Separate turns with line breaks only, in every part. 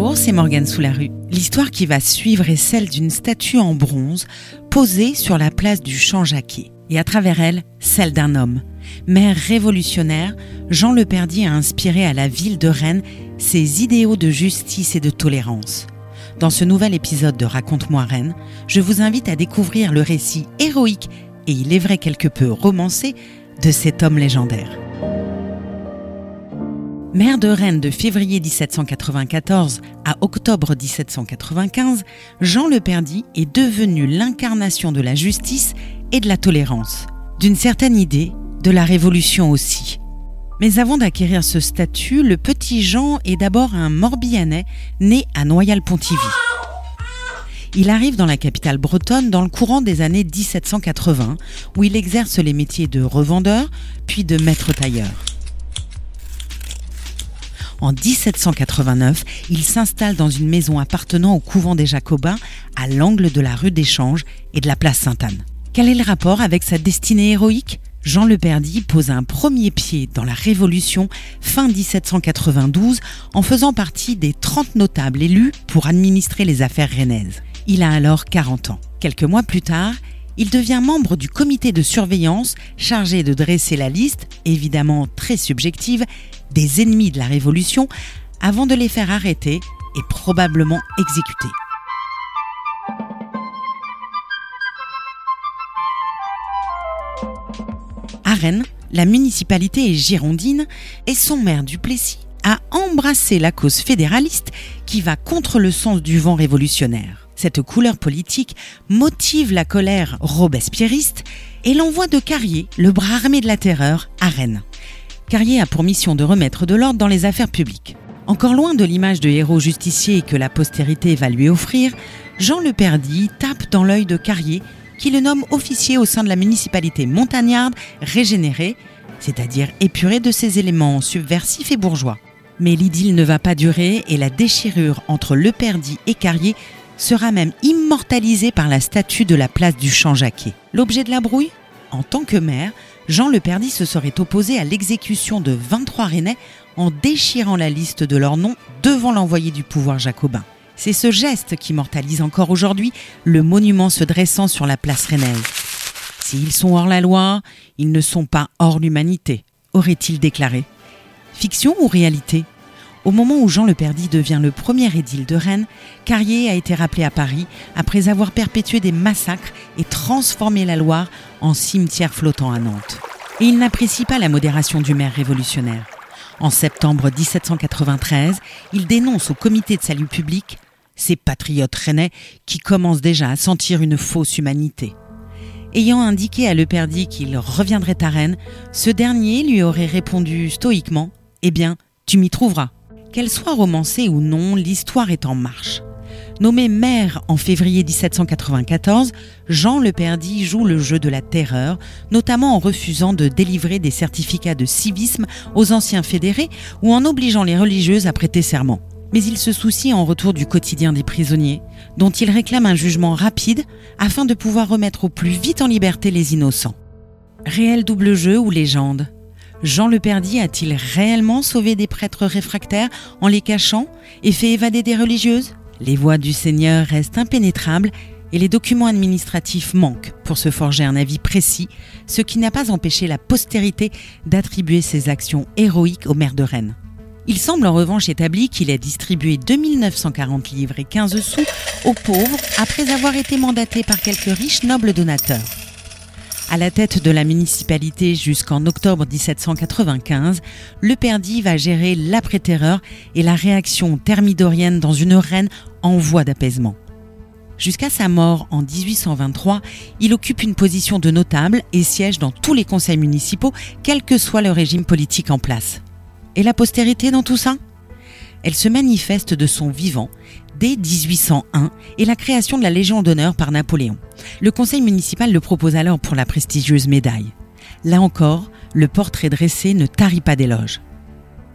Bonjour, c'est Morgane sous la rue. L'histoire qui va suivre est celle d'une statue en bronze posée sur la place du Champ-Jacquet. Et à travers elle, celle d'un homme. Maire révolutionnaire, Jean Leperdier a inspiré à la ville de Rennes ses idéaux de justice et de tolérance. Dans ce nouvel épisode de Raconte-moi Rennes, je vous invite à découvrir le récit héroïque et il est vrai quelque peu romancé de cet homme légendaire. Maire de Rennes de février 1794 à octobre 1795, Jean Leperdy est devenu l'incarnation de la justice et de la tolérance, d'une certaine idée de la révolution aussi. Mais avant d'acquérir ce statut, le petit Jean est d'abord un Morbihanais né à Noyal-Pontivy. Il arrive dans la capitale bretonne dans le courant des années 1780, où il exerce les métiers de revendeur puis de maître tailleur. En 1789, il s'installe dans une maison appartenant au couvent des Jacobins à l'angle de la rue d'Échange et de la place Sainte-Anne. Quel est le rapport avec sa destinée héroïque? Jean Leperdy pose un premier pied dans la Révolution fin 1792 en faisant partie des 30 notables élus pour administrer les affaires rennaises. Il a alors 40 ans. Quelques mois plus tard, il devient membre du comité de surveillance chargé de dresser la liste, évidemment très subjective, des ennemis de la Révolution avant de les faire arrêter et probablement exécuter. À Rennes, la municipalité est girondine et son maire Duplessis a embrassé la cause fédéraliste qui va contre le sens du vent révolutionnaire. Cette couleur politique motive la colère robespierriste et l'envoi de Carrier, le bras armé de la terreur, à Rennes. Carrier a pour mission de remettre de l'ordre dans les affaires publiques. Encore loin de l'image de héros justicier que la postérité va lui offrir, Jean Leperdy tape dans l'œil de Carrier qui le nomme officier au sein de la municipalité montagnarde régénérée, c'est-à-dire épurée de ses éléments subversifs et bourgeois. Mais l'idylle ne va pas durer et la déchirure entre Leperdy et Carrier sera même immortalisée par la statue de la place du Champ-Jacquet. L'objet de la brouille? En tant que maire, Jean Leperdy se serait opposé à l'exécution de 23 Rennais en déchirant la liste de leurs noms devant l'envoyé du pouvoir jacobin. C'est ce geste qui mortalise encore aujourd'hui le monument se dressant sur la place rennaise. S'ils sont hors la loi, ils ne sont pas hors l'humanité, aurait-il déclaré. Fiction ou réalité? Au moment où Jean Leperdy devient le premier édile de Rennes, Carrier a été rappelé à Paris après avoir perpétué des massacres et transformé la Loire en cimetière flottant à Nantes. Et il n'apprécie pas la modération du maire révolutionnaire. En septembre 1793, il dénonce au comité de salut public ces patriotes rennais qui commencent déjà à sentir une fausse humanité. Ayant indiqué à Leperdy qu'il reviendrait à Rennes, ce dernier lui aurait répondu stoïquement Eh bien, tu m'y trouveras. Qu'elle soit romancée ou non, l'histoire est en marche. Nommé maire en février 1794, Jean Leperdy joue le jeu de la terreur, notamment en refusant de délivrer des certificats de civisme aux anciens fédérés ou en obligeant les religieuses à prêter serment. Mais il se soucie en retour du quotidien des prisonniers, dont il réclame un jugement rapide afin de pouvoir remettre au plus vite en liberté les innocents. Réel double jeu ou légende? Jean Leperdy a-t-il réellement sauvé des prêtres réfractaires en les cachant et fait évader des religieuses? Les voies du Seigneur restent impénétrables et les documents administratifs manquent pour se forger un avis précis, ce qui n'a pas empêché la postérité d'attribuer ses actions héroïques au maire de Rennes. Il semble en revanche établi qu'il a distribué 2940 livres et 15 sous aux pauvres après avoir été mandaté par quelques riches nobles donateurs. À la tête de la municipalité jusqu'en octobre 1795, Le Perdy va gérer l'après-terreur et la réaction thermidorienne dans une reine en voie d'apaisement. Jusqu'à sa mort en 1823, il occupe une position de notable et siège dans tous les conseils municipaux, quel que soit le régime politique en place. Et la postérité dans tout ça? Elle se manifeste de son vivant dès 1801 et la création de la Légion d'honneur par Napoléon. Le conseil municipal le propose alors pour la prestigieuse médaille. Là encore, le portrait dressé ne tarit pas d'éloges.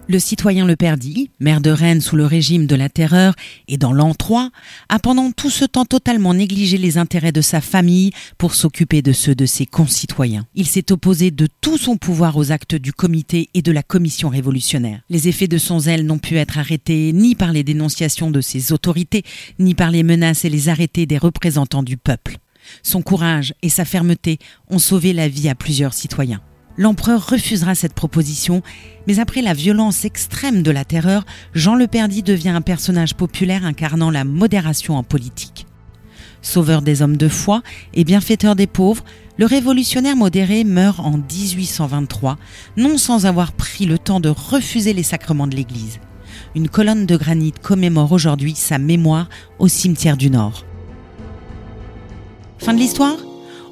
Le citoyen Le Perdit, maire de Rennes sous le régime de la terreur et dans l'an 3, a pendant tout ce temps totalement négligé les intérêts de sa famille pour s'occuper de ceux de ses concitoyens. Il s'est opposé de tout son pouvoir aux actes du comité et de la commission révolutionnaire. Les effets de son zèle n'ont pu être arrêtés ni par les dénonciations de ses autorités, ni par les menaces et les arrêtés des représentants du peuple. Son courage et sa fermeté ont sauvé la vie à plusieurs citoyens. L'empereur refusera cette proposition, mais après la violence extrême de la terreur, Jean le Perdit devient un personnage populaire incarnant la modération en politique. Sauveur des hommes de foi et bienfaiteur des pauvres, le révolutionnaire modéré meurt en 1823, non sans avoir pris le temps de refuser les sacrements de l'Église. Une colonne de granit commémore aujourd'hui sa mémoire au cimetière du Nord. Fin de l'histoire?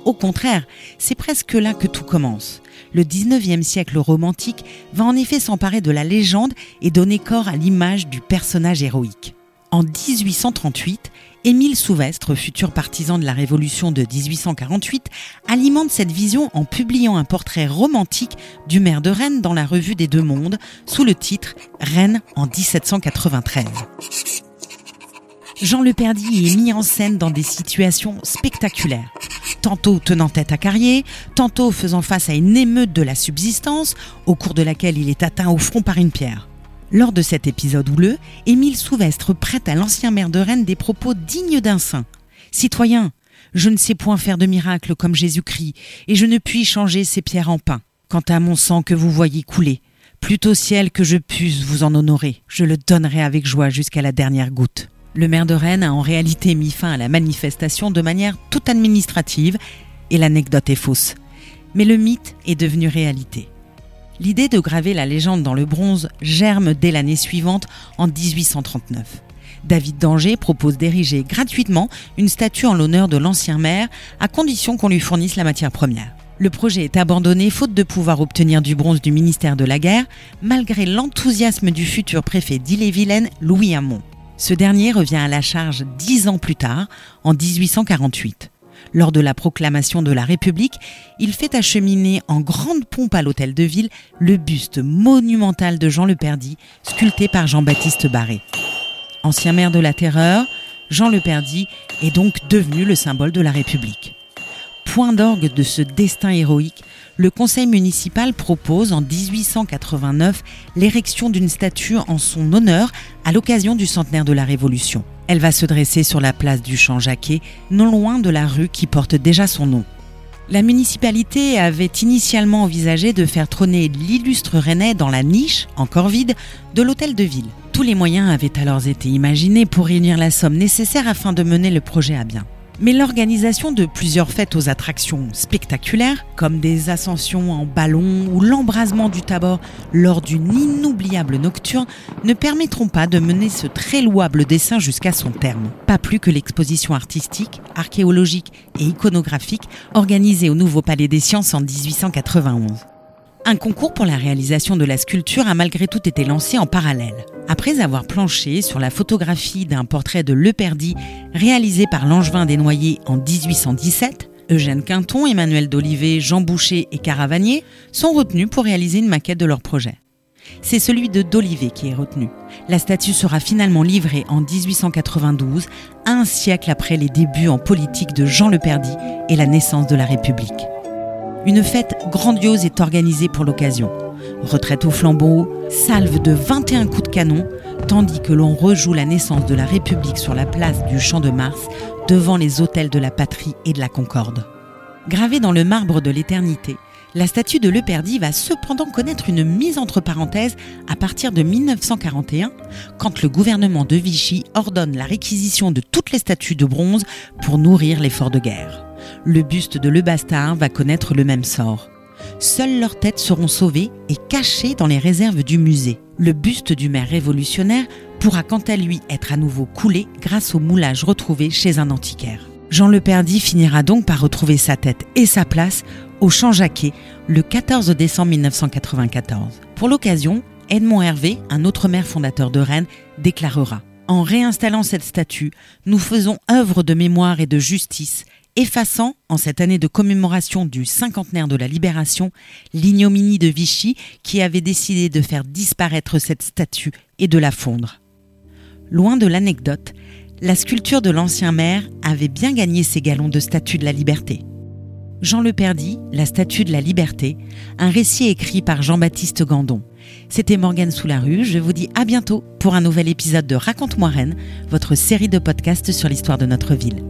Au contraire, c'est presque là que tout commence le 19e siècle romantique va en effet s'emparer de la légende et donner corps à l'image du personnage héroïque. En 1838, Émile Souvestre, futur partisan de la Révolution de 1848, alimente cette vision en publiant un portrait romantique du maire de Rennes dans la revue des Deux Mondes sous le titre Rennes en 1793. Jean Le Perdit est mis en scène dans des situations spectaculaires tantôt tenant tête à Carrier, tantôt faisant face à une émeute de la subsistance, au cours de laquelle il est atteint au front par une pierre. Lors de cet épisode houleux, Émile Souvestre prête à l'ancien maire de Rennes des propos dignes d'un saint. Citoyen, je ne sais point faire de miracle comme Jésus-Christ, et je ne puis changer ces pierres en pain. Quant à mon sang que vous voyez couler, plutôt ciel que je puisse vous en honorer, je le donnerai avec joie jusqu'à la dernière goutte. Le maire de Rennes a en réalité mis fin à la manifestation de manière toute administrative et l'anecdote est fausse. Mais le mythe est devenu réalité. L'idée de graver la légende dans le bronze germe dès l'année suivante, en 1839. David Danger propose d'ériger gratuitement une statue en l'honneur de l'ancien maire, à condition qu'on lui fournisse la matière première. Le projet est abandonné faute de pouvoir obtenir du bronze du ministère de la Guerre, malgré l'enthousiasme du futur préfet d'Ille-et-Vilaine, Louis Hamon. Ce dernier revient à la charge dix ans plus tard, en 1848. Lors de la proclamation de la République, il fait acheminer en grande pompe à l'hôtel de ville le buste monumental de Jean le Perdit, sculpté par Jean-Baptiste Barré. Ancien maire de la Terreur, Jean le Perdit est donc devenu le symbole de la République. Point d'orgue de ce destin héroïque, le conseil municipal propose en 1889 l'érection d'une statue en son honneur à l'occasion du centenaire de la Révolution. Elle va se dresser sur la place du Champ-Jacquet, non loin de la rue qui porte déjà son nom. La municipalité avait initialement envisagé de faire trôner l'illustre Rennais dans la niche, encore vide, de l'hôtel de ville. Tous les moyens avaient alors été imaginés pour réunir la somme nécessaire afin de mener le projet à bien. Mais l'organisation de plusieurs fêtes aux attractions spectaculaires, comme des ascensions en ballon ou l'embrasement du Tabor lors d'une inoubliable nocturne, ne permettront pas de mener ce très louable dessin jusqu'à son terme. Pas plus que l'exposition artistique, archéologique et iconographique organisée au Nouveau Palais des Sciences en 1891. Un concours pour la réalisation de la sculpture a malgré tout été lancé en parallèle. Après avoir planché sur la photographie d'un portrait de Le Perdit réalisé par Langevin Desnoyers en 1817, Eugène Quinton, Emmanuel d'Olivet, Jean Boucher et Caravanier sont retenus pour réaliser une maquette de leur projet. C'est celui de d'Olivet qui est retenu. La statue sera finalement livrée en 1892, un siècle après les débuts en politique de Jean Le Perdit et la naissance de la République. Une fête grandiose est organisée pour l'occasion. Retraite au flambeau, salve de 21 coups de canon, tandis que l'on rejoue la naissance de la République sur la place du Champ de Mars, devant les hôtels de la patrie et de la Concorde. Gravée dans le marbre de l'éternité, la statue de Leperdi va cependant connaître une mise entre parenthèses à partir de 1941, quand le gouvernement de Vichy ordonne la réquisition de toutes les statues de bronze pour nourrir l'effort de guerre le buste de Le Bastard va connaître le même sort. Seules leurs têtes seront sauvées et cachées dans les réserves du musée. Le buste du maire révolutionnaire pourra quant à lui être à nouveau coulé grâce au moulage retrouvé chez un antiquaire. Jean Le Perdit finira donc par retrouver sa tête et sa place au Champ Jacquet le 14 décembre 1994. Pour l'occasion, Edmond Hervé, un autre maire fondateur de Rennes, déclarera En réinstallant cette statue, nous faisons œuvre de mémoire et de justice effaçant, en cette année de commémoration du cinquantenaire de la Libération, l'ignominie de Vichy qui avait décidé de faire disparaître cette statue et de la fondre. Loin de l'anecdote, la sculpture de l'ancien maire avait bien gagné ses galons de statue de la liberté. Jean Le Perdy, La statue de la liberté, un récit écrit par Jean-Baptiste Gandon. C'était Morgane Sous-la-Rue, je vous dis à bientôt pour un nouvel épisode de Raconte-moi Rennes, votre série de podcasts sur l'histoire de notre ville.